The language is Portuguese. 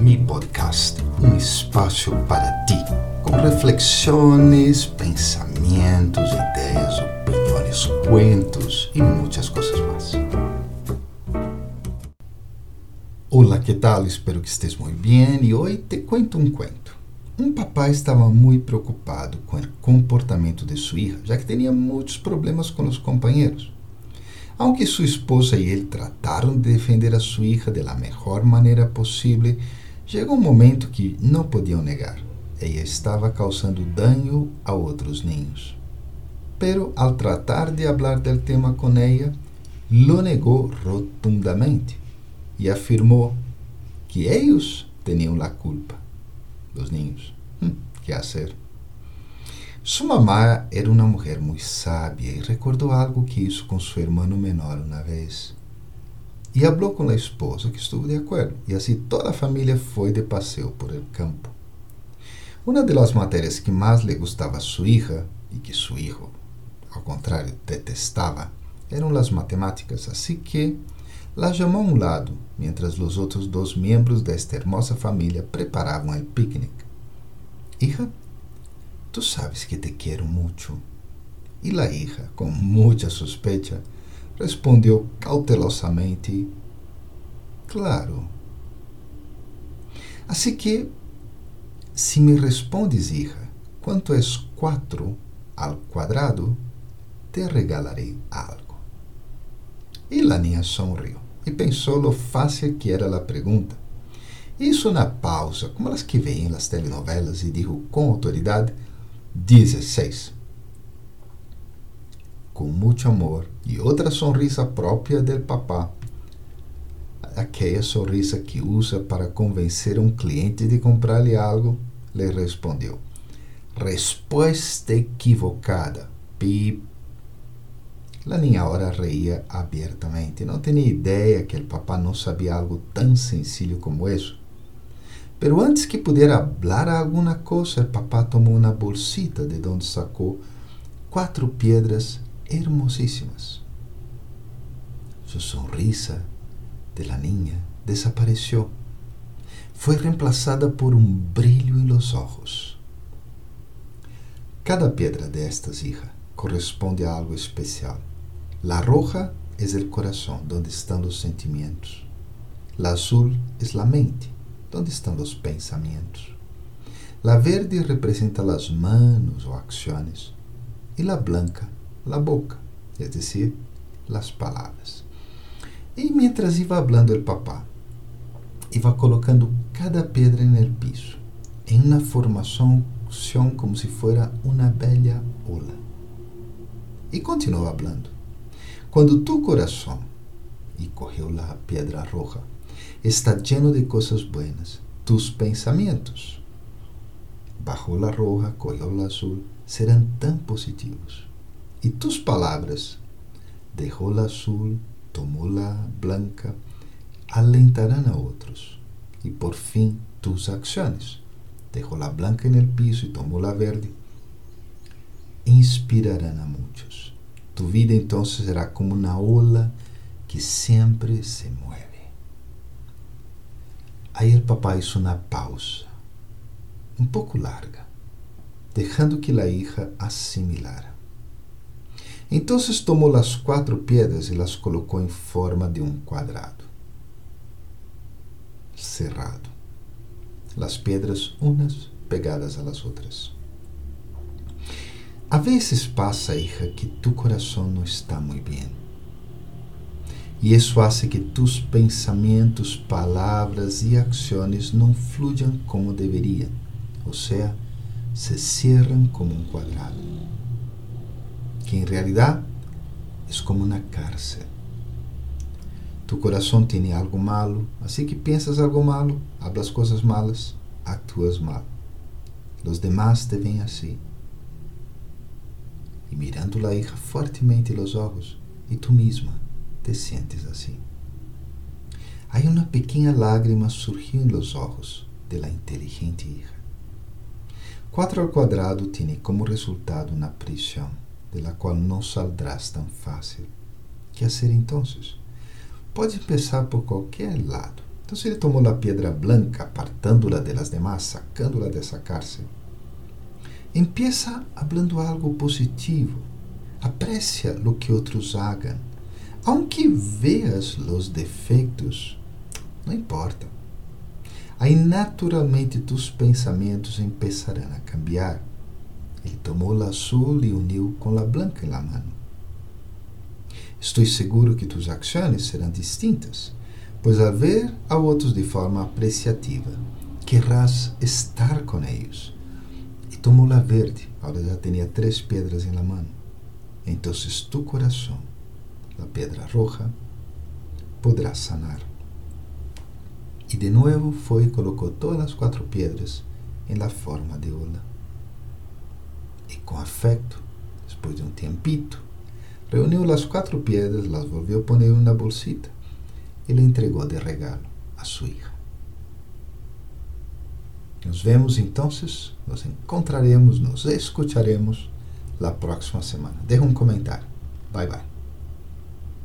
Mi Podcast, um espaço para ti, com reflexões, pensamentos, ideias, opiniões, cuentos e muitas coisas mais. Olá, que tal? Espero que estés muito bem e hoje te cuento um cuento. Um papai estava muito preocupado com o comportamento de sua filha, já que tinha muitos problemas com os companheiros. Aunque sua esposa e ele trataram de defender a sua hija de la mejor maneira possível, chegou um momento que não podiam negar. Ela estava causando dano a outros niños. Pero al tratar de hablar del tema com ela, lo negou rotundamente e afirmou que eles tinham a culpa. Os niños. Hum, que hacer? Sua mamá era uma mulher muito sábia e recordou algo que hizo com seu irmão menor uma vez. E falou com a esposa, que estuvo de acordo, e assim toda a família foi de passeio por el campo. Uma das matérias que mais lhe gostava a sua hija, e que seu hijo, ao contrário, detestava, eram as matemáticas, assim que la chamou a um lado, mientras os outros dois membros desta hermosa família preparavam o piquenique. Hija, Tu sabes que te quero muito. E la hija, com muita suspeita, respondeu cautelosamente: Claro. Assim que, se me respondes, hija, quanto é quatro ao quadrado, te regalarei algo. E la niña sonriu e pensou lo fácil que era a pergunta. Isso na pausa, como as que veem nas telenovelas, e digo com autoridade: 16. Com muito amor e outra sonrisa própria del papá, aquela sonrisa que usa para convencer um cliente de comprar-lhe algo, lhe respondeu: Resposta equivocada. Pip. La niña ahora reía abertamente. Não tinha ideia que o papá não sabia algo tão sencillo como isso. Pero antes que pudiera hablar alguma coisa, o papá tomou uma bolsita de onde sacou quatro pedras hermosíssimas. Sua sonrisa de la niña desapareceu. Foi reemplazada por um brilho em los ojos. Cada pedra destas, hija, corresponde a algo especial. La roja es el corazón, donde están los sentimientos. La azul es la mente, onde estão os pensamentos. La verde representa as manos ou acciones e la blanca, la boca, es decir, las palavras. E mientras iba hablando el papá, iba colocando cada pedra en el piso, em uma formação como se fuera uma bela ola. E continuou hablando. Quando tu coração, e correu la pedra roja, está lleno de cosas buenas. Tus pensamientos, bajo la roja, cogió la azul, serán tan positivos. Y tus palabras, dejó la azul, tomó la blanca, alentarán a otros. Y por fin tus acciones, dejó la blanca en el piso y tomó la verde, inspirarán a muchos. Tu vida entonces será como una ola que siempre se mueve. Aí o papá hizo uma pausa, um pouco larga, deixando que a hija assimilara. Então tomou as quatro pedras e las colocou em forma de um quadrado cerrado. As pedras unas pegadas a las outras. A vezes passa, hija, que tu coração não está muito bem e isso hace que tus pensamentos, palavras e ações não fluyam como deveriam, ou seja, se cierran como um quadrado, que em realidade é como uma cárcel. Tu coração tem algo malo, assim que pensas algo malo, hablas coisas malas, actúas mal. Os demás te veem assim. E mirando la hija fortemente los ojos, e tu mesma te sientes assim. Aí uma pequena lágrima surgiu nos olhos de la inteligente hija. Quatro ao quadrado tem como resultado uma prisão, de qual não saldrás tão fácil. Que fazer então? Pode começar por qualquer lado. Então, ele tomou a pedra branca, rescatándola de las demás, sacándola de esa cárcel. Empieza hablando algo positivo. Aprecia lo que otros hagan. Aunque veas los defeitos, não importa. Aí naturalmente tus pensamentos empezarão a cambiar. Ele tomou la azul e uniu com la blanca em la mano. Estou seguro que tus ações serão distintas, pois al ver a outros de forma apreciativa, querrás estar com eles. E tomou la verde, agora já tinha três pedras em la mano. Então tu coração, la pedra roja, poderá sanar. E de novo foi e colocou todas as quatro pedras em la forma de ola. E com afeto, depois de um tempito, reuniu as quatro pedras, las volvió a poner em uma bolsita e le entregou de regalo a sua hija. Nos vemos então, nos encontraremos, nos escucharemos la próxima semana. Deja um comentário. Bye bye.